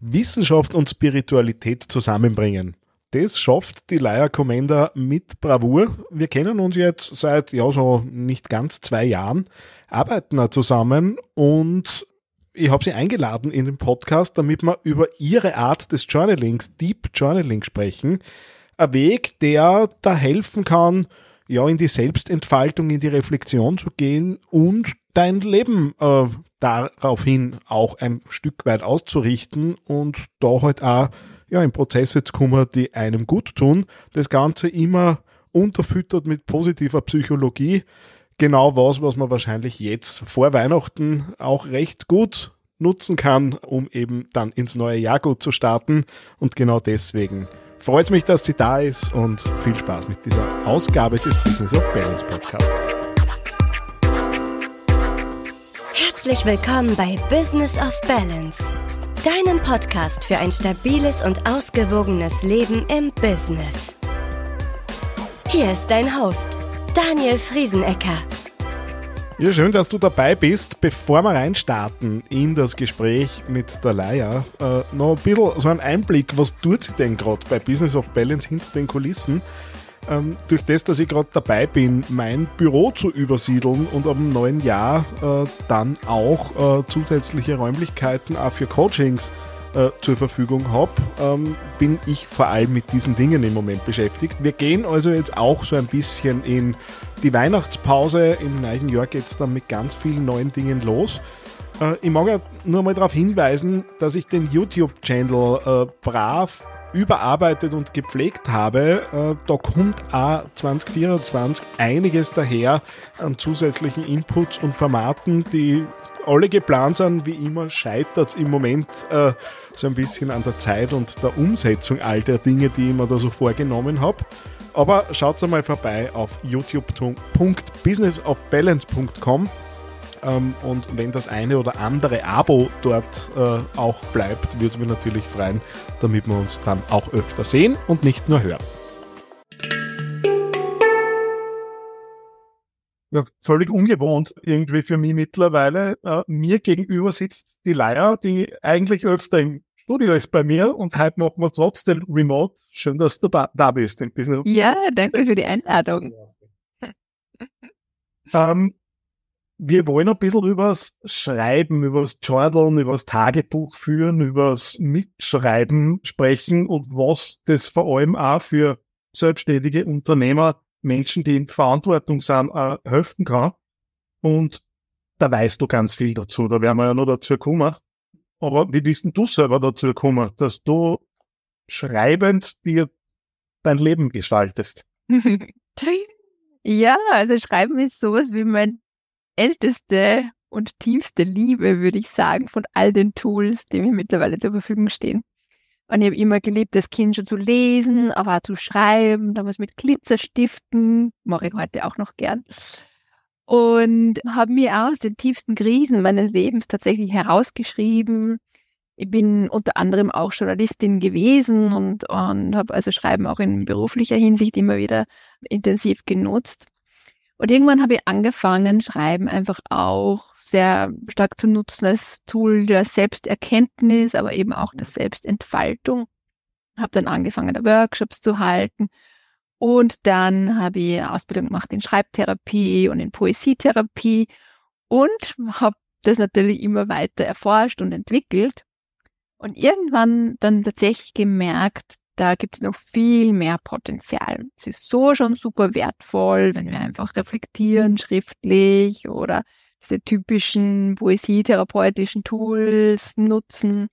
Wissenschaft und Spiritualität zusammenbringen. Das schafft die Leier Commander mit Bravour. Wir kennen uns jetzt seit, ja, so nicht ganz zwei Jahren, arbeiten da zusammen und ich habe sie eingeladen in den Podcast, damit wir über ihre Art des Journalings, Deep Journaling sprechen. Ein Weg, der da helfen kann, ja, in die Selbstentfaltung, in die Reflexion zu gehen und dein Leben äh, daraufhin auch ein Stück weit auszurichten und da halt auch ja, in Prozesse zu kommen, die einem gut tun. Das Ganze immer unterfüttert mit positiver Psychologie. Genau was, was man wahrscheinlich jetzt vor Weihnachten auch recht gut nutzen kann, um eben dann ins neue Jahr gut zu starten. Und genau deswegen freut es mich, dass sie da ist und viel Spaß mit dieser Ausgabe des Business of Balance Podcast. Herzlich willkommen bei Business of Balance, deinem Podcast für ein stabiles und ausgewogenes Leben im Business. Hier ist dein Host, Daniel Friesenecker. Ja, schön, dass du dabei bist. Bevor wir reinstarten in das Gespräch mit der Leier, äh, noch ein bisschen so ein Einblick, was tut sie denn gerade bei Business of Balance hinter den Kulissen? Ähm, durch das, dass ich gerade dabei bin, mein Büro zu übersiedeln und ab dem neuen Jahr äh, dann auch äh, zusätzliche Räumlichkeiten auch für Coachings äh, zur Verfügung habe, ähm, bin ich vor allem mit diesen Dingen im Moment beschäftigt. Wir gehen also jetzt auch so ein bisschen in die Weihnachtspause. Im neuen Jahr geht es dann mit ganz vielen neuen Dingen los. Äh, ich mag ja nur mal darauf hinweisen, dass ich den YouTube-Channel äh, brav überarbeitet und gepflegt habe. Äh, da kommt auch 2024 einiges daher an zusätzlichen Inputs und Formaten, die alle geplant sind. Wie immer scheitert es im Moment äh, so ein bisschen an der Zeit und der Umsetzung all der Dinge, die ich mir da so vorgenommen habe. Aber schaut mal vorbei auf youtube.businessofbalance.com ähm, und wenn das eine oder andere Abo dort äh, auch bleibt, würde es mich natürlich freuen, damit wir uns dann auch öfter sehen und nicht nur hören. Ja, völlig ungewohnt irgendwie für mich mittlerweile. Äh, mir gegenüber sitzt die Leier, die eigentlich öfter im Studio ist bei mir und heute machen wir trotzdem remote. Schön, dass du da bist. Im Business. Ja, danke für die Einladung. ähm, wir wollen ein bisschen übers Schreiben, übers Journalen, übers Tagebuch führen, übers Mitschreiben sprechen und was das vor allem auch für selbstständige Unternehmer, Menschen, die in Verantwortung sind, äh, helfen kann. Und da weißt du ganz viel dazu. Da werden wir ja noch dazu kommen. Aber wie bist denn du selber dazu gekommen, dass du schreibend dir dein Leben gestaltest? ja, also Schreiben ist sowas wie mein älteste und tiefste Liebe, würde ich sagen, von all den Tools, die mir mittlerweile zur Verfügung stehen. Und ich habe immer geliebt, das Kind schon zu lesen, aber auch zu schreiben, damals mit Glitzerstiften, mache ich heute auch noch gern und habe mir aus den tiefsten Krisen meines Lebens tatsächlich herausgeschrieben. Ich bin unter anderem auch Journalistin gewesen und, und habe also Schreiben auch in beruflicher Hinsicht immer wieder intensiv genutzt. Und irgendwann habe ich angefangen, Schreiben einfach auch sehr stark zu nutzen als Tool der Selbsterkenntnis, aber eben auch der Selbstentfaltung. Habe dann angefangen, Workshops zu halten und dann habe ich Ausbildung gemacht in Schreibtherapie und in Poesietherapie und habe das natürlich immer weiter erforscht und entwickelt. Und irgendwann dann tatsächlich gemerkt, da gibt es noch viel mehr Potenzial. Es ist so schon super wertvoll, wenn wir einfach reflektieren, schriftlich oder diese typischen poesietherapeutischen Tools nutzen.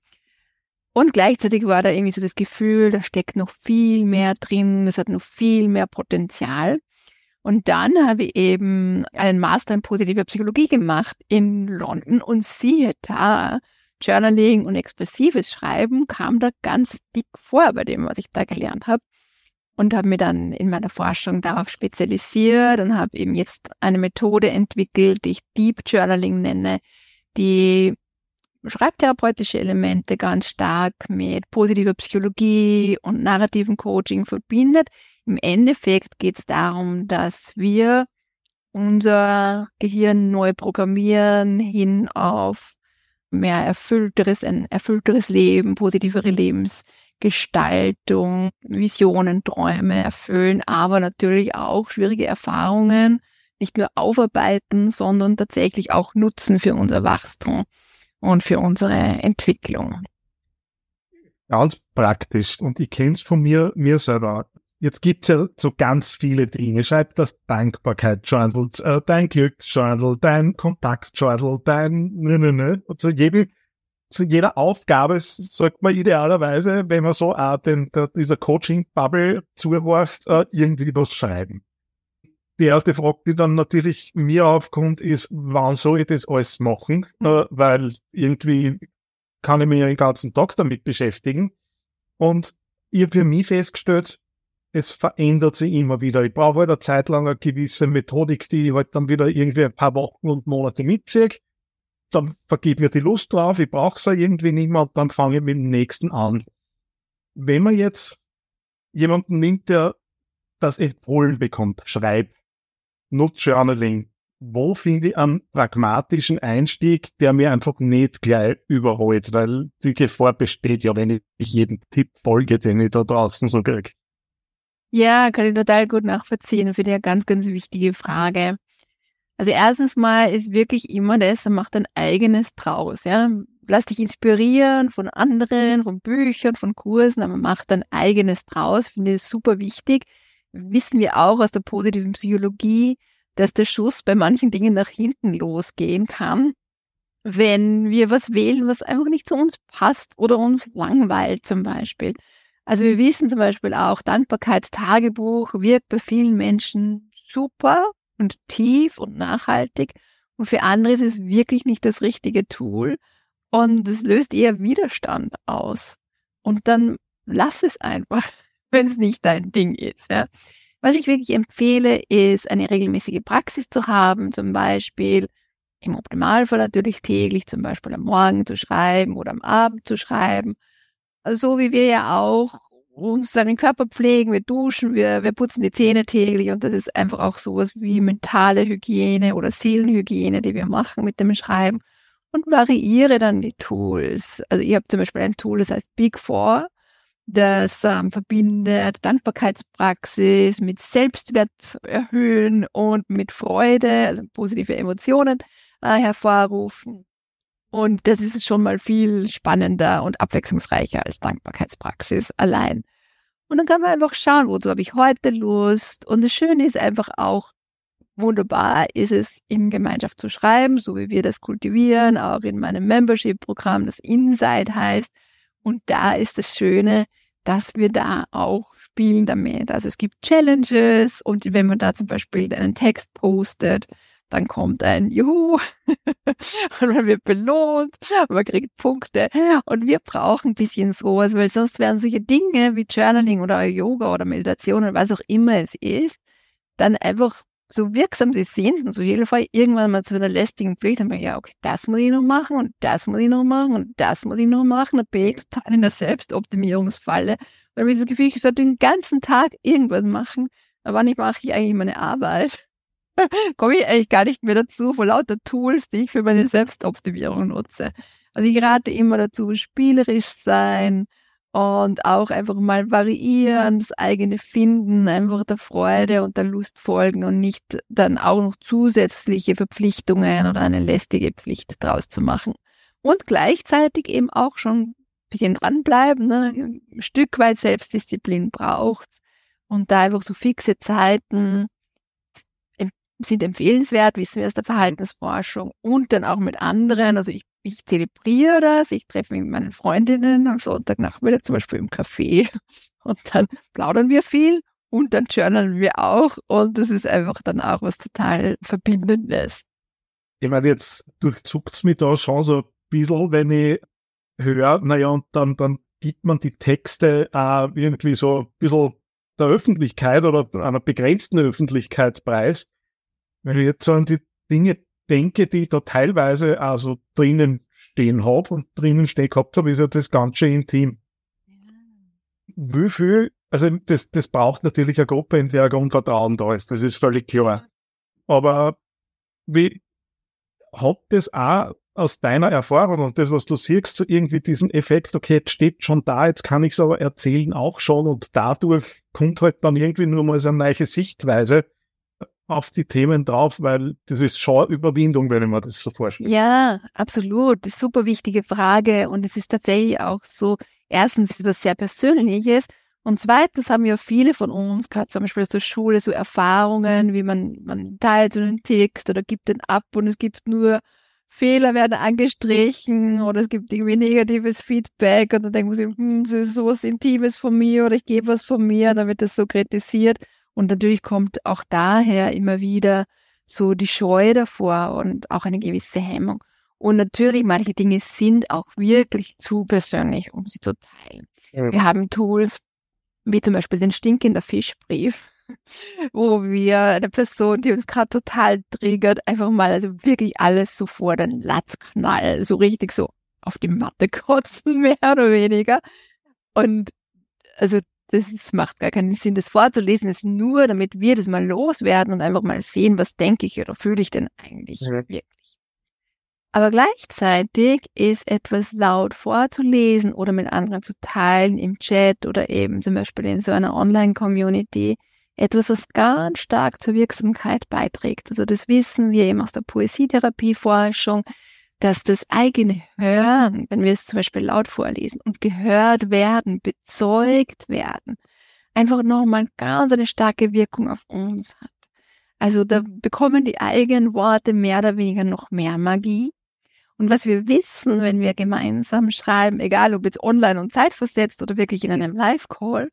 Und gleichzeitig war da irgendwie so das Gefühl, da steckt noch viel mehr drin, das hat noch viel mehr Potenzial. Und dann habe ich eben einen Master in positiver Psychologie gemacht in London und siehe da, Journaling und expressives Schreiben kam da ganz dick vor bei dem, was ich da gelernt habe. Und habe mir dann in meiner Forschung darauf spezialisiert und habe eben jetzt eine Methode entwickelt, die ich Deep Journaling nenne, die schreibtherapeutische Elemente ganz stark mit positiver Psychologie und narrativen Coaching verbindet. Im Endeffekt geht es darum, dass wir unser Gehirn neu programmieren hin auf mehr erfüllteres, ein erfüllteres Leben, positivere Lebensgestaltung, Visionen, Träume erfüllen, aber natürlich auch schwierige Erfahrungen nicht nur aufarbeiten, sondern tatsächlich auch nutzen für unser Wachstum und für unsere Entwicklung. Ganz praktisch. Und ich kenne es von mir, mir selber. Jetzt gibt's ja so ganz viele Dinge. Schreib das Dankbarkeitsjournal, äh, dein Glücksjournal, dein Kontaktjournal, dein nö, nö, nö. Und zu jedem, zu jeder Aufgabe sollte man idealerweise, wenn man so auch den, der, dieser Coaching-Bubble zuhorcht, äh, irgendwie was schreiben. Die erste Frage, die dann natürlich mir aufkommt, ist, wann soll ich das alles machen? Äh, weil irgendwie kann ich mich den ganzen Tag damit beschäftigen. Und ich habe für mich festgestellt, es verändert sich immer wieder. Ich brauche halt eine Zeit lang eine gewisse Methodik, die ich halt dann wieder irgendwie ein paar Wochen und Monate mitziehe. Dann vergeht mir die Lust drauf, ich brauche es irgendwie nicht mehr und dann fange ich mit dem nächsten an. Wenn man jetzt jemanden nimmt, der das empfohlen bekommt, schreib, nutz Journaling, wo finde ich einen pragmatischen Einstieg, der mir einfach nicht gleich überholt, weil die Gefahr besteht ja, wenn ich jedem Tipp folge, den ich da draußen so kriege. Ja, kann ich total gut nachvollziehen. Finde ich eine ganz, ganz wichtige Frage. Also erstens mal ist wirklich immer das, mach dein eigenes draus, ja. Lass dich inspirieren von anderen, von Büchern, von Kursen, aber mach dein eigenes draus. Finde ich super wichtig. Wissen wir auch aus der positiven Psychologie, dass der Schuss bei manchen Dingen nach hinten losgehen kann, wenn wir was wählen, was einfach nicht zu uns passt oder uns langweilt zum Beispiel. Also wir wissen zum Beispiel auch, Dankbarkeitstagebuch wirkt bei vielen Menschen super und tief und nachhaltig. Und für andere ist es wirklich nicht das richtige Tool. Und es löst eher Widerstand aus. Und dann lass es einfach, wenn es nicht dein Ding ist. Ja. Was ich wirklich empfehle, ist eine regelmäßige Praxis zu haben, zum Beispiel im Optimalfall natürlich täglich, zum Beispiel am Morgen zu schreiben oder am Abend zu schreiben so wie wir ja auch uns seinen Körper pflegen, wir duschen, wir, wir putzen die Zähne täglich und das ist einfach auch sowas wie mentale Hygiene oder Seelenhygiene, die wir machen mit dem Schreiben und variiere dann die Tools. Also ich habe zum Beispiel ein Tool, das heißt Big Four, das ähm, verbindet Dankbarkeitspraxis mit Selbstwert erhöhen und mit Freude, also positive Emotionen äh, hervorrufen. Und das ist schon mal viel spannender und abwechslungsreicher als Dankbarkeitspraxis allein. Und dann kann man einfach schauen, wozu habe ich heute Lust. Und das Schöne ist einfach auch, wunderbar ist es, in Gemeinschaft zu schreiben, so wie wir das kultivieren, auch in meinem Membership-Programm, das Insight heißt. Und da ist das Schöne, dass wir da auch spielen damit. Also es gibt Challenges und wenn man da zum Beispiel einen Text postet, dann kommt ein Juhu. Und man wird belohnt, man kriegt Punkte. Und wir brauchen ein bisschen sowas, weil sonst werden solche Dinge wie Journaling oder Yoga oder Meditation oder was auch immer es ist, dann einfach so wirksam sie sind und so Fall irgendwann mal zu einer lästigen Pflicht, dann bin ich, ja, okay, das muss ich noch machen und das muss ich noch machen und das muss ich noch machen, dann bin ich total in der Selbstoptimierungsfalle, weil ich das Gefühl, ich sollte den ganzen Tag irgendwas machen, aber wann mache ich eigentlich meine Arbeit? komme ich eigentlich gar nicht mehr dazu, vor lauter Tools, die ich für meine Selbstoptimierung nutze. Also ich rate immer dazu, spielerisch sein und auch einfach mal variieren, das eigene Finden, einfach der Freude und der Lust folgen und nicht dann auch noch zusätzliche Verpflichtungen oder eine lästige Pflicht draus zu machen. Und gleichzeitig eben auch schon ein bisschen dranbleiben, ne? ein Stück weit Selbstdisziplin braucht und da einfach so fixe Zeiten sind empfehlenswert, wissen wir aus der Verhaltensforschung und dann auch mit anderen. Also ich, ich zelebriere das, ich treffe mich mit meinen Freundinnen am Sonntagnachmittag zum Beispiel im Café und dann plaudern wir viel und dann journalen wir auch und das ist einfach dann auch was total Verbindendes. Ich meine, jetzt durchzuckt es mich da schon so ein bisschen, wenn ich höre, naja, und dann, dann gibt man die Texte äh, irgendwie so ein bisschen der Öffentlichkeit oder einer begrenzten Öffentlichkeit preis. Wenn ich jetzt so an die Dinge denke, die ich da teilweise also drinnen stehen habe und drinnen stehen gehabt habe, ist ja das ganz schön intim. Wie viel, also das, das braucht natürlich eine Gruppe, in der ein Grundvertrauen da ist, das ist völlig klar. Aber wie, hat das auch aus deiner Erfahrung und das, was du siehst, so irgendwie diesen Effekt, okay, jetzt steht schon da, jetzt kann ich es aber erzählen auch schon und dadurch kommt halt dann irgendwie nur mal so eine neue Sichtweise auf die Themen drauf, weil das ist schon Überwindung, wenn mir das so vorstelle. Ja, absolut. Das ist super wichtige Frage und es ist tatsächlich auch so, erstens ist was sehr Persönliches und zweitens haben ja viele von uns, gerade zum Beispiel aus der Schule, so Erfahrungen, wie man, man teilt so einen Text oder gibt den ab und es gibt nur Fehler werden angestrichen oder es gibt irgendwie negatives Feedback und dann denkt man sich, hm, das ist so was Intimes von mir oder ich gebe was von mir, dann wird das so kritisiert. Und natürlich kommt auch daher immer wieder so die Scheu davor und auch eine gewisse Hemmung. Und natürlich, manche Dinge sind auch wirklich zu persönlich, um sie zu teilen. Ja. Wir haben Tools, wie zum Beispiel den stinkender Fischbrief, wo wir eine Person, die uns gerade total triggert, einfach mal also wirklich alles so vor den Latz knallen, so richtig so auf die Matte kotzen, mehr oder weniger. Und also das ist, macht gar keinen Sinn, das vorzulesen, ist nur, damit wir das mal loswerden und einfach mal sehen, was denke ich oder fühle ich denn eigentlich ja. wirklich. Aber gleichzeitig ist etwas laut vorzulesen oder mit anderen zu teilen im Chat oder eben zum Beispiel in so einer Online-Community etwas, was ganz stark zur Wirksamkeit beiträgt. Also das wissen wir eben aus der Poesietherapie-Forschung, dass das eigene Hören, wenn wir es zum Beispiel laut vorlesen und gehört werden, bezeugt werden, einfach nochmal ganz eine starke Wirkung auf uns hat. Also da bekommen die eigenen Worte mehr oder weniger noch mehr Magie. Und was wir wissen, wenn wir gemeinsam schreiben, egal ob jetzt online und zeitversetzt oder wirklich in einem Live-Call,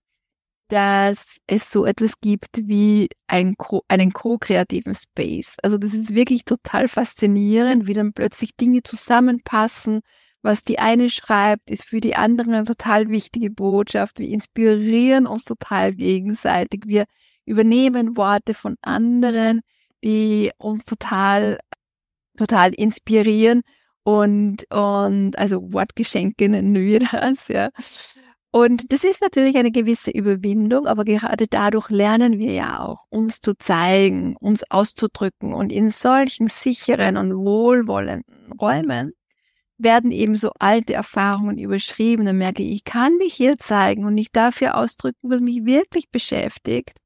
dass es so etwas gibt wie ein Co einen co-kreativen Space. Also das ist wirklich total faszinierend, wie dann plötzlich Dinge zusammenpassen. Was die eine schreibt, ist für die andere eine total wichtige Botschaft. Wir inspirieren uns total gegenseitig. Wir übernehmen Worte von anderen, die uns total, total inspirieren und, und also Wortgeschenke nennen wir das, ja. Und das ist natürlich eine gewisse Überwindung, aber gerade dadurch lernen wir ja auch, uns zu zeigen, uns auszudrücken. Und in solchen sicheren und wohlwollenden Räumen werden eben so alte Erfahrungen überschrieben. Dann merke ich, ich kann mich hier zeigen und ich darf hier ausdrücken, was mich wirklich beschäftigt.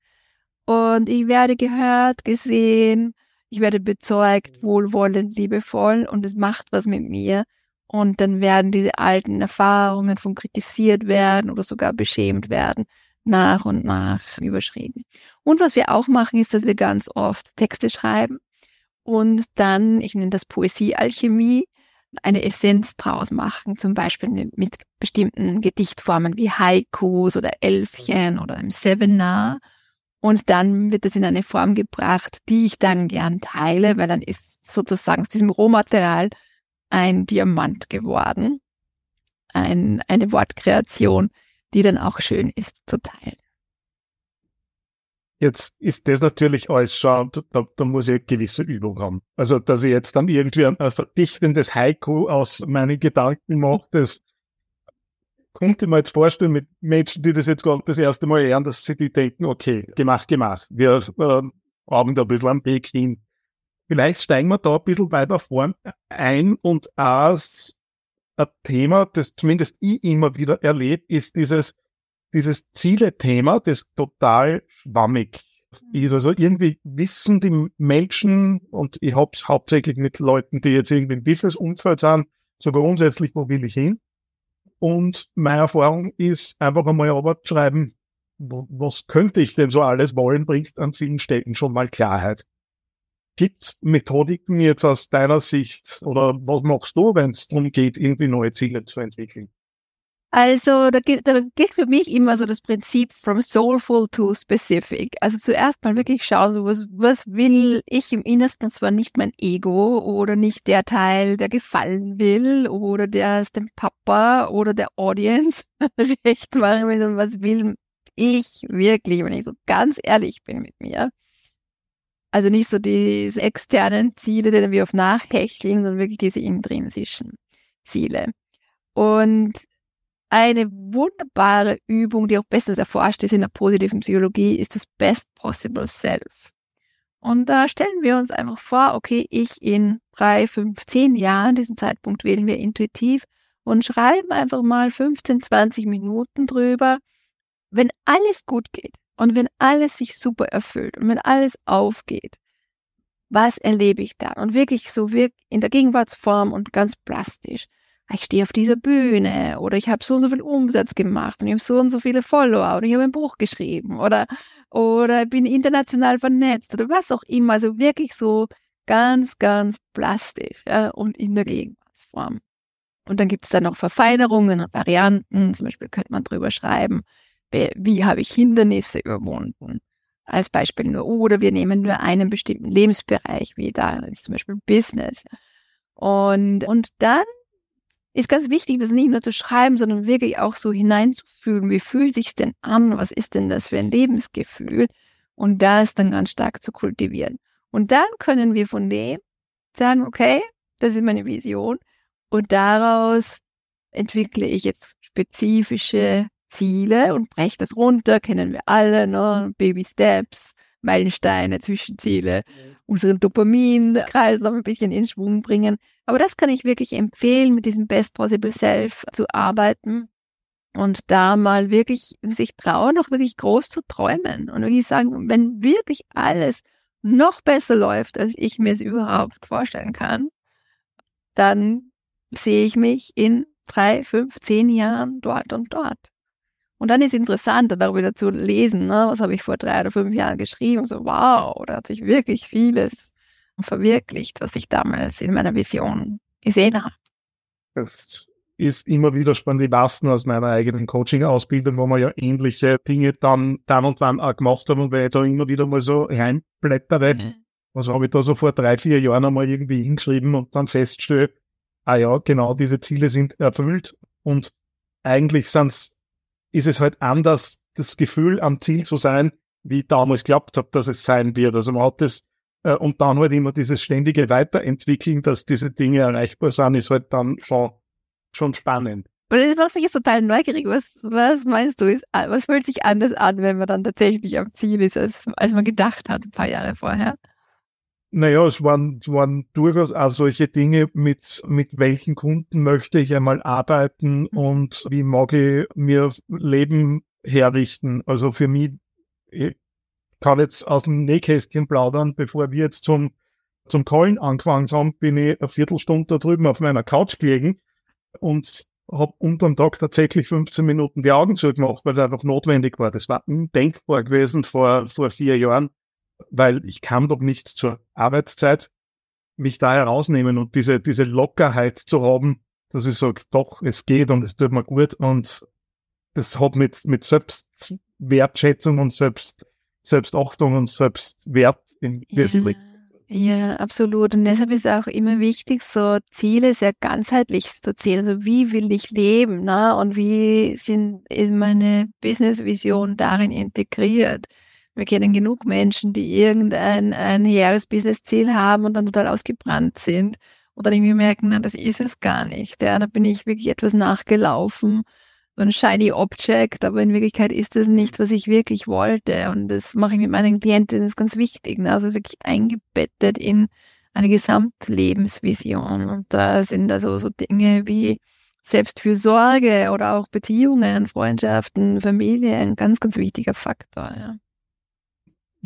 Und ich werde gehört, gesehen, ich werde bezeugt, wohlwollend, liebevoll und es macht was mit mir. Und dann werden diese alten Erfahrungen von kritisiert werden oder sogar beschämt werden, nach und nach überschrieben. Und was wir auch machen, ist, dass wir ganz oft Texte schreiben und dann, ich nenne das Poesiealchemie, eine Essenz draus machen, zum Beispiel mit bestimmten Gedichtformen wie Haikus oder Elfchen oder einem Seminar. Und dann wird es in eine Form gebracht, die ich dann gern teile, weil dann ist sozusagen aus diesem Rohmaterial ein Diamant geworden. Ein, eine Wortkreation, die dann auch schön ist zu teilen. Jetzt ist das natürlich alles schon, da, da muss ich eine gewisse Übung haben. Also, dass ich jetzt dann irgendwie ein, ein verdichtendes Haiku aus meinen Gedanken mache, das könnte man jetzt vorstellen mit Menschen, die das jetzt gerade das erste Mal hören, dass sie die denken, okay, gemacht, gemacht. Wir äh, haben da ein bisschen am Weg hin. Vielleicht steigen wir da ein bisschen weiter vorn ein und als ein Thema, das zumindest ich immer wieder erlebe, ist dieses, dieses Ziele-Thema, das total schwammig ist. Also irgendwie wissen die Menschen, und ich habe es hauptsächlich mit Leuten, die jetzt irgendwie im Business-Umfeld sind, so grundsätzlich, wo will ich hin? Und meine Erfahrung ist, einfach einmal Arbeit schreiben, was könnte ich denn so alles wollen, bringt an vielen Stellen schon mal Klarheit. Gibt es Methodiken jetzt aus deiner Sicht oder was machst du, wenn es darum geht, irgendwie neue Ziele zu entwickeln? Also da, da gilt für mich immer so das Prinzip from soulful to specific. Also zuerst mal wirklich schauen, so was, was will ich im Innersten, zwar nicht mein Ego oder nicht der Teil, der gefallen will oder der es dem Papa oder der Audience recht machen will, sondern was will ich wirklich, wenn ich so ganz ehrlich bin mit mir. Also nicht so diese externen Ziele, denen wir auf nachhecheln, sondern wirklich diese intrinsischen Ziele. Und eine wunderbare Übung, die auch bestens erforscht ist in der positiven Psychologie, ist das Best Possible Self. Und da stellen wir uns einfach vor, okay, ich in drei, fünf, zehn Jahren, diesen Zeitpunkt wählen wir intuitiv und schreiben einfach mal 15, 20 Minuten drüber, wenn alles gut geht und wenn alles sich super erfüllt und wenn alles aufgeht, was erlebe ich dann? Und wirklich so in der Gegenwartsform und ganz plastisch. Ich stehe auf dieser Bühne oder ich habe so und so viel Umsatz gemacht und ich habe so und so viele Follower oder ich habe ein Buch geschrieben oder, oder bin international vernetzt oder was auch immer. Also wirklich so ganz, ganz plastisch ja, und in der Gegenwartsform. Und dann gibt es da noch Verfeinerungen und Varianten. Zum Beispiel könnte man drüber schreiben, wie, habe ich Hindernisse überwunden als Beispiel nur. Oder wir nehmen nur einen bestimmten Lebensbereich, wie da ist zum Beispiel Business. Und, und dann ist ganz wichtig, das nicht nur zu schreiben, sondern wirklich auch so hineinzufühlen. Wie fühlt sich's denn an? Was ist denn das für ein Lebensgefühl? Und das dann ganz stark zu kultivieren. Und dann können wir von dem sagen, okay, das ist meine Vision. Und daraus entwickle ich jetzt spezifische Ziele und breche das runter, kennen wir alle, ne? Baby Steps, Meilensteine, Zwischenziele, mhm. unseren Dopaminkreislauf ein bisschen in Schwung bringen. Aber das kann ich wirklich empfehlen, mit diesem Best Possible Self zu arbeiten und da mal wirklich sich trauen, auch wirklich groß zu träumen und wirklich sagen, wenn wirklich alles noch besser läuft, als ich mir es überhaupt vorstellen kann, dann sehe ich mich in drei, fünf, zehn Jahren dort und dort. Und dann ist es interessant, darüber zu lesen, ne? was habe ich vor drei oder fünf Jahren geschrieben. So, wow, da hat sich wirklich vieles verwirklicht, was ich damals in meiner Vision gesehen habe. Das ist immer wieder spannend. Ich weiß nur aus meiner eigenen Coaching-Ausbildung, wo man ja ähnliche Dinge dann, dann und wann auch gemacht haben und weil ich da immer wieder mal so reinblättere, mhm. was habe ich da so vor drei, vier Jahren einmal irgendwie hingeschrieben und dann feststelle, ah ja, genau diese Ziele sind erfüllt und eigentlich sind's ist es halt anders, das Gefühl am Ziel zu sein, wie ich damals glaubt habe, dass es sein wird. Also man hat das, äh, und dann halt immer dieses ständige Weiterentwickeln, dass diese Dinge erreichbar sind, ist halt dann schon, schon spannend. Und das macht mich jetzt total neugierig. Was, was meinst du? Was fühlt sich anders an, wenn man dann tatsächlich am Ziel ist, als, als man gedacht hat, ein paar Jahre vorher? Naja, es waren, es waren durchaus auch solche Dinge, mit, mit welchen Kunden möchte ich einmal arbeiten mhm. und wie mag ich mir Leben herrichten. Also für mich, ich kann jetzt aus dem Nähkästchen plaudern, bevor wir jetzt zum, zum Callen angefangen haben, bin ich eine Viertelstunde da drüben auf meiner Couch gelegen und habe unterm Tag tatsächlich 15 Minuten die Augen zugemacht, weil das einfach notwendig war. Das war undenkbar gewesen vor, vor vier Jahren weil ich kann doch nicht zur Arbeitszeit mich da herausnehmen und diese, diese Lockerheit zu haben, dass ich sage, doch, es geht und es tut mir gut und das hat mit, mit Selbstwertschätzung und Selbst, Selbstachtung und Selbstwert in ja, ja, absolut. Und deshalb ist auch immer wichtig, so Ziele sehr ganzheitlich zu sehen. Also wie will ich leben, ne? Und wie sind, ist meine Business-Vision darin integriert? Wir kennen genug Menschen, die irgendein ein hehres Business-Ziel haben und dann total ausgebrannt sind und dann irgendwie merken, na, das ist es gar nicht. Ja, da bin ich wirklich etwas nachgelaufen, so ein shiny Object, aber in Wirklichkeit ist es nicht, was ich wirklich wollte. Und das mache ich mit meinen Klienten, das ist ganz wichtig. Ne? Also wirklich eingebettet in eine Gesamtlebensvision. Und da sind also so Dinge wie Selbstfürsorge oder auch Beziehungen, Freundschaften, Familie ein ganz, ganz wichtiger Faktor. Ja.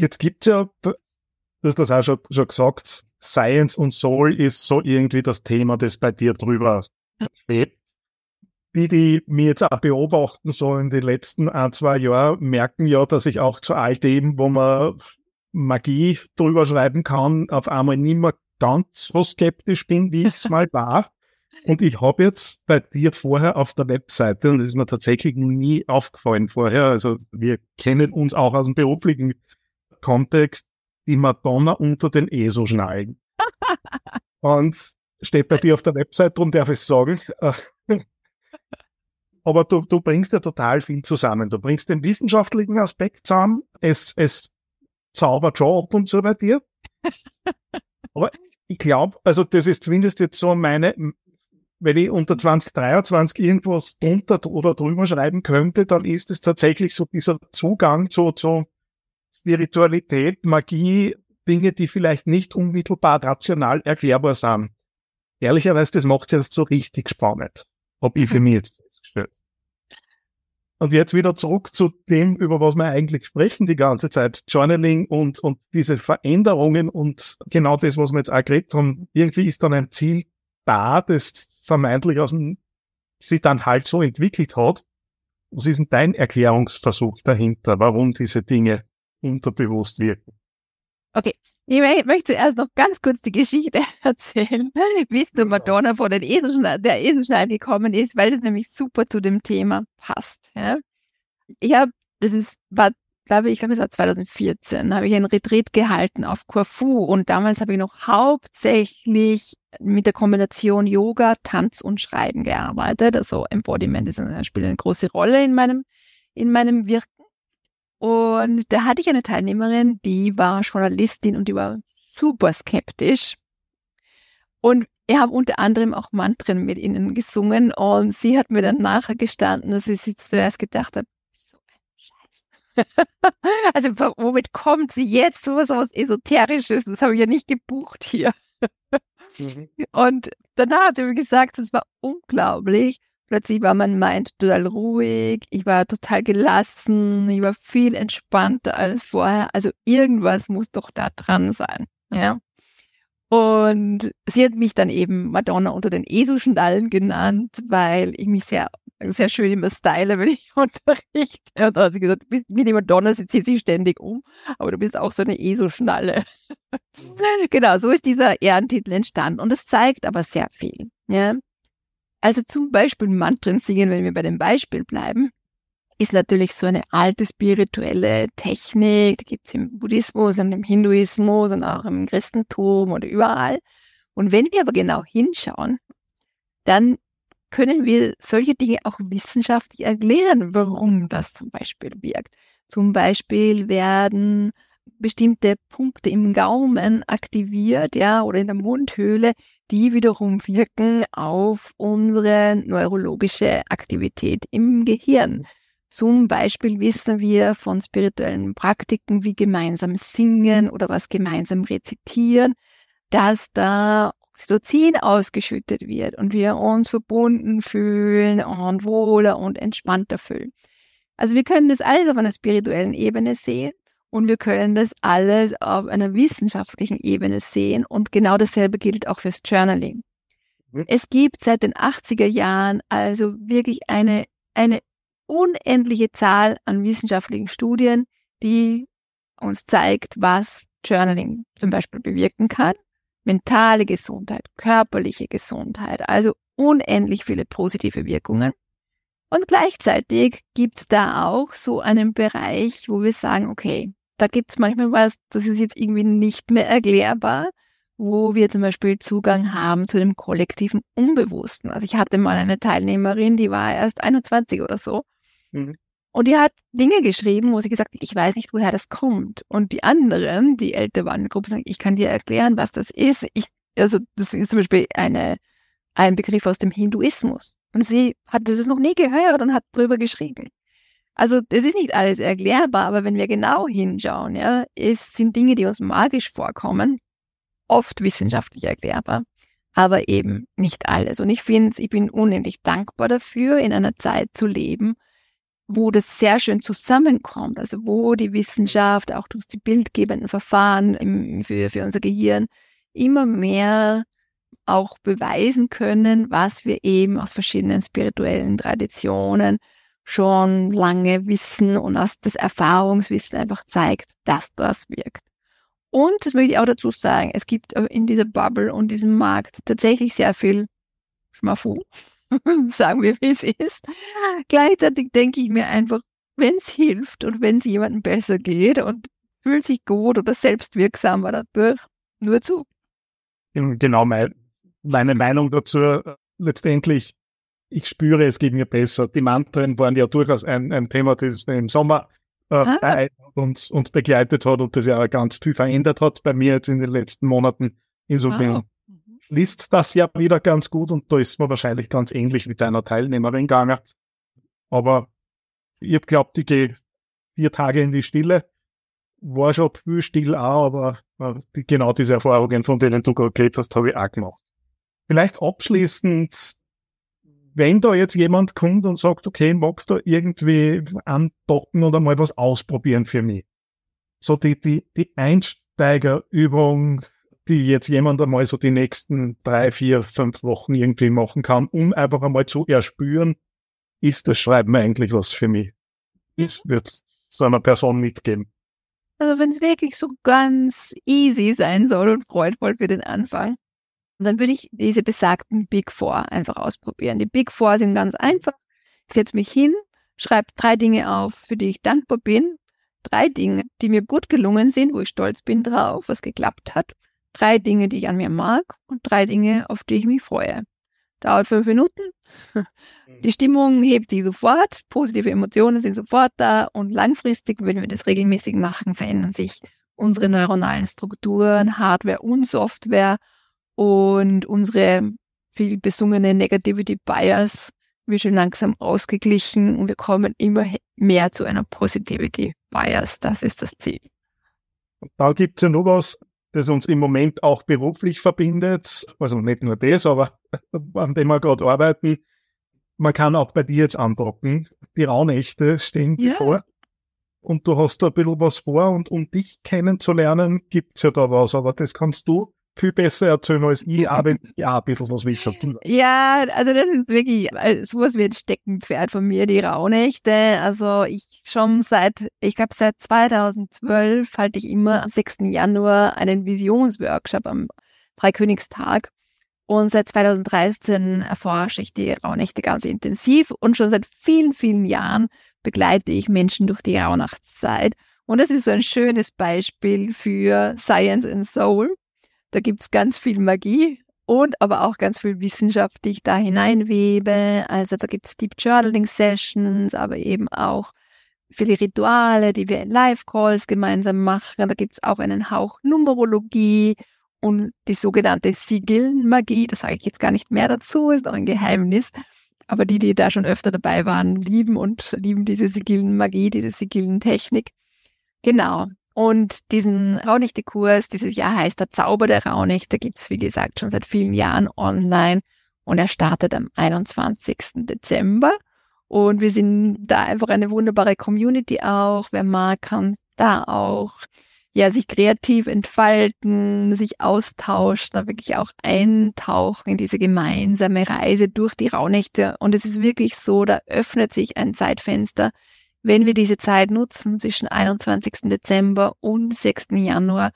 Jetzt gibt's ja, du hast das auch schon, schon gesagt, Science und Soul ist so irgendwie das Thema, das bei dir drüber steht. Die, die mir jetzt auch beobachten, so in den letzten ein, zwei Jahren, merken ja, dass ich auch zu all dem, wo man Magie drüber schreiben kann, auf einmal nicht mehr ganz so skeptisch bin, wie ich es mal war. Und ich habe jetzt bei dir vorher auf der Webseite, und das ist mir tatsächlich nie aufgefallen vorher, also wir kennen uns auch aus dem beruflichen Kontext die Madonna unter den ESO schnallen. und steht bei dir auf der Website, darum darf ich sagen. Aber du, du bringst ja total viel zusammen. Du bringst den wissenschaftlichen Aspekt zusammen. Es, es zaubert schon ab und zu bei dir. Aber ich glaube, also das ist zumindest jetzt so meine, wenn ich unter 2023 irgendwas unter oder drüber schreiben könnte, dann ist es tatsächlich so dieser Zugang zu, zu Spiritualität, Magie, Dinge, die vielleicht nicht unmittelbar rational erklärbar sind. Ehrlicherweise, das macht es erst so richtig spannend. Hab ich für mich jetzt festgestellt. Und jetzt wieder zurück zu dem, über was wir eigentlich sprechen die ganze Zeit. Journaling und, und diese Veränderungen und genau das, was wir jetzt auch geredet haben. Irgendwie ist dann ein Ziel da, das vermeintlich aus dem, sich dann halt so entwickelt hat. Was ist denn dein Erklärungsversuch dahinter, warum diese Dinge unterbewusst wirken? Okay, ich möchte zuerst noch ganz kurz die Geschichte erzählen, wie es zu Madonna vor den Eselschneid, der Eselschneid gekommen ist, weil das nämlich super zu dem Thema passt. Ja. Ich habe, das ist, war, glaube ich, glaube es war 2014, habe ich einen Retreat gehalten auf Corfu und damals habe ich noch hauptsächlich mit der Kombination Yoga, Tanz und Schreiben gearbeitet. Also Embodiment ist, spielt eine große Rolle in meinem, in meinem Wirken. Und da hatte ich eine Teilnehmerin, die war Journalistin und die war super skeptisch. Und ich habe unter anderem auch Mantren mit ihnen gesungen und sie hat mir dann nachher gestanden, dass sie sich zuerst gedacht hat, so ein Scheiß. also womit kommt sie jetzt? So was, was Esoterisches, das habe ich ja nicht gebucht hier. Mhm. Und danach hat sie mir gesagt, das war unglaublich, Plötzlich war mein Mind total ruhig, ich war total gelassen, ich war viel entspannter als vorher. Also irgendwas muss doch da dran sein, ja. Und sie hat mich dann eben Madonna unter den Eselschnallen genannt, weil ich mich sehr, sehr schön immer style, wenn ich unterrichte. Und dann hat sie gesagt, du bist wie die Madonna, sie zieht sich ständig um, aber du bist auch so eine Eselschnalle. genau, so ist dieser Ehrentitel entstanden. Und es zeigt aber sehr viel, ja. Also zum Beispiel Mantren singen, wenn wir bei dem Beispiel bleiben, ist natürlich so eine alte spirituelle Technik, die gibt's im Buddhismus und im Hinduismus und auch im Christentum oder überall. Und wenn wir aber genau hinschauen, dann können wir solche Dinge auch wissenschaftlich erklären, warum das zum Beispiel wirkt. Zum Beispiel werden bestimmte Punkte im Gaumen aktiviert, ja, oder in der Mundhöhle, die wiederum wirken auf unsere neurologische Aktivität im Gehirn. Zum Beispiel wissen wir von spirituellen Praktiken wie gemeinsam singen oder was gemeinsam rezitieren, dass da Oxytocin ausgeschüttet wird und wir uns verbunden fühlen und wohler und entspannter fühlen. Also wir können das alles auf einer spirituellen Ebene sehen und wir können das alles auf einer wissenschaftlichen Ebene sehen. Und genau dasselbe gilt auch fürs Journaling. Mhm. Es gibt seit den 80er Jahren also wirklich eine, eine unendliche Zahl an wissenschaftlichen Studien, die uns zeigt, was Journaling zum Beispiel bewirken kann. Mentale Gesundheit, körperliche Gesundheit, also unendlich viele positive Wirkungen. Und gleichzeitig gibt's da auch so einen Bereich, wo wir sagen, okay, da gibt es manchmal was, das ist jetzt irgendwie nicht mehr erklärbar, wo wir zum Beispiel Zugang haben zu dem kollektiven Unbewussten. Also ich hatte mal eine Teilnehmerin, die war erst 21 oder so. Mhm. Und die hat Dinge geschrieben, wo sie gesagt hat, ich weiß nicht, woher das kommt. Und die anderen, die älter waren in der Gruppe, sagen, ich kann dir erklären, was das ist. Ich, also das ist zum Beispiel eine, ein Begriff aus dem Hinduismus. Und sie hatte das noch nie gehört und hat drüber geschrieben. Also das ist nicht alles erklärbar, aber wenn wir genau hinschauen, ja, es sind Dinge, die uns magisch vorkommen, oft wissenschaftlich erklärbar, aber eben nicht alles. Und ich finde, ich bin unendlich dankbar dafür, in einer Zeit zu leben, wo das sehr schön zusammenkommt, also wo die Wissenschaft auch durch die bildgebenden Verfahren im, für, für unser Gehirn immer mehr auch beweisen können, was wir eben aus verschiedenen spirituellen Traditionen schon lange wissen und dass das Erfahrungswissen einfach zeigt, dass das wirkt. Und das möchte ich auch dazu sagen, es gibt in dieser Bubble und diesem Markt tatsächlich sehr viel Schmafu, sagen wir, wie es ist. Gleichzeitig denke ich mir einfach, wenn es hilft und wenn es jemandem besser geht und fühlt sich gut oder selbstwirksamer dadurch, nur zu. Genau, mein, meine Meinung dazu äh, letztendlich ich spüre, es geht mir besser. Die Mantren waren ja durchaus ein, ein Thema, das im Sommer äh, ah. uns, uns begleitet hat und das ja ganz viel verändert hat bei mir jetzt in den letzten Monaten. Insofern ah. Mhm. liest das ja wieder ganz gut und da ist man wahrscheinlich ganz ähnlich mit einer Teilnehmerin gegangen. Aber ihr glaubt, ich gehe vier Tage in die Stille war schon viel still auch, aber äh, genau diese Erfahrungen, von denen du gerade geredet hast, habe ich auch gemacht. Vielleicht abschließend, wenn da jetzt jemand kommt und sagt, okay, mag da irgendwie andocken oder mal was ausprobieren für mich. So die, die, die Einsteigerübung, die jetzt jemand einmal so die nächsten drei, vier, fünf Wochen irgendwie machen kann, um einfach einmal zu erspüren, ist das Schreiben eigentlich was für mich? Ich würde so einer Person mitgeben. Also wenn es wirklich so ganz easy sein soll und freudvoll für den Anfang, dann würde ich diese besagten Big Four einfach ausprobieren. Die Big Four sind ganz einfach. Ich setze mich hin, schreibe drei Dinge auf, für die ich dankbar bin. Drei Dinge, die mir gut gelungen sind, wo ich stolz bin drauf, was geklappt hat. Drei Dinge, die ich an mir mag und drei Dinge, auf die ich mich freue. Dauert fünf Minuten. Die Stimmung hebt sich sofort, positive Emotionen sind sofort da und langfristig, wenn wir das regelmäßig machen, verändern sich unsere neuronalen Strukturen, Hardware und Software und unsere viel besungene Negativity Bias wird schon langsam ausgeglichen und wir kommen immer mehr zu einer Positivity Bias. Das ist das Ziel. Da gibt es ja noch was, das uns im Moment auch beruflich verbindet. Also nicht nur das, aber an dem wir gerade arbeiten. Man kann auch bei dir jetzt andocken. Die Rauhnächte stehen ja. bevor. Und du hast da ein bisschen was vor und um dich kennenzulernen, gibt's ja da was, aber das kannst du viel besser erzählen als ich, aber ja, ein bisschen was wissen. Ja, also das ist wirklich äh, sowas wie ein Steckenpferd von mir, die Rauhnächte. Also ich schon seit, ich glaube seit 2012 halte ich immer am 6. Januar einen Visionsworkshop am Dreikönigstag. Und seit 2013 erforsche ich die Rauhnächte ganz intensiv und schon seit vielen, vielen Jahren begleite ich Menschen durch die Rauhnachtszeit. Und das ist so ein schönes Beispiel für Science and Soul. Da gibt's ganz viel Magie und aber auch ganz viel Wissenschaft, die ich da hineinwebe. Also da gibt's Deep Journaling Sessions, aber eben auch viele Rituale, die wir in Live-Calls gemeinsam machen. Da gibt's auch einen Hauch Numerologie und die sogenannte Sigillenmagie. Das sage ich jetzt gar nicht mehr dazu, ist auch ein Geheimnis. Aber die, die da schon öfter dabei waren, lieben und lieben diese Sigillenmagie, diese Sigillentechnik. Genau. Und diesen Raunächte-Kurs dieses Jahr heißt der Zauber der Raunächte, gibt's wie gesagt schon seit vielen Jahren online und er startet am 21. Dezember. Und wir sind da einfach eine wunderbare Community auch. Wer mag, kann da auch ja, sich kreativ entfalten, sich austauschen, da wirklich auch eintauchen in diese gemeinsame Reise durch die Raunächte. Und es ist wirklich so, da öffnet sich ein Zeitfenster, wenn wir diese Zeit nutzen zwischen 21. Dezember und 6. Januar,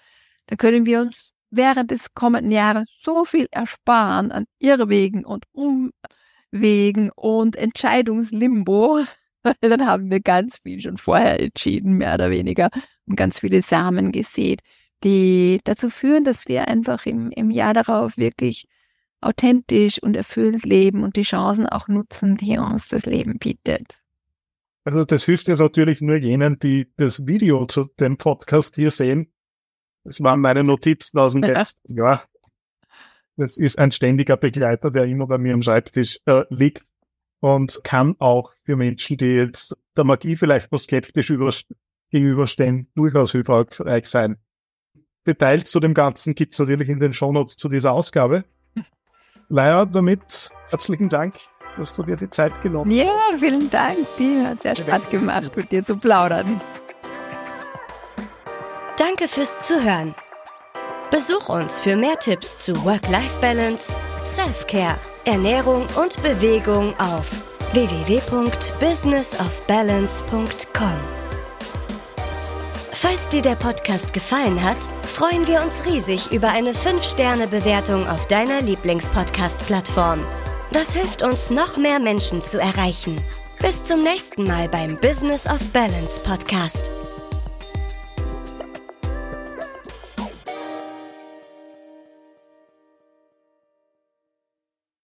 dann können wir uns während des kommenden Jahres so viel ersparen an Irrwegen und Umwegen und Entscheidungslimbo. dann haben wir ganz viel schon vorher entschieden, mehr oder weniger, und ganz viele Samen gesät, die dazu führen, dass wir einfach im, im Jahr darauf wirklich authentisch und erfüllt leben und die Chancen auch nutzen, die uns das Leben bietet. Also das hilft jetzt natürlich nur jenen, die das Video zu dem Podcast hier sehen. Das waren meine Notizen aus dem letzten Jahr. Das ist ein ständiger Begleiter, der immer bei mir am Schreibtisch äh, liegt und kann auch für Menschen, die jetzt der Magie vielleicht noch skeptisch gegenüberstehen, durchaus hilfreich sein. Details zu dem Ganzen gibt es natürlich in den Shownotes zu dieser Ausgabe. Leider damit herzlichen Dank dass du dir die Zeit genommen hast. Ja, vielen Dank. Dir hat sehr Spaß gemacht, mit dir zu plaudern. Danke fürs Zuhören. Besuch uns für mehr Tipps zu Work-Life-Balance, Self-Care, Ernährung und Bewegung auf www.businessofbalance.com. Falls dir der Podcast gefallen hat, freuen wir uns riesig über eine 5-Sterne-Bewertung auf deiner Lieblingspodcast-Plattform. Das hilft uns, noch mehr Menschen zu erreichen. Bis zum nächsten Mal beim Business of Balance Podcast.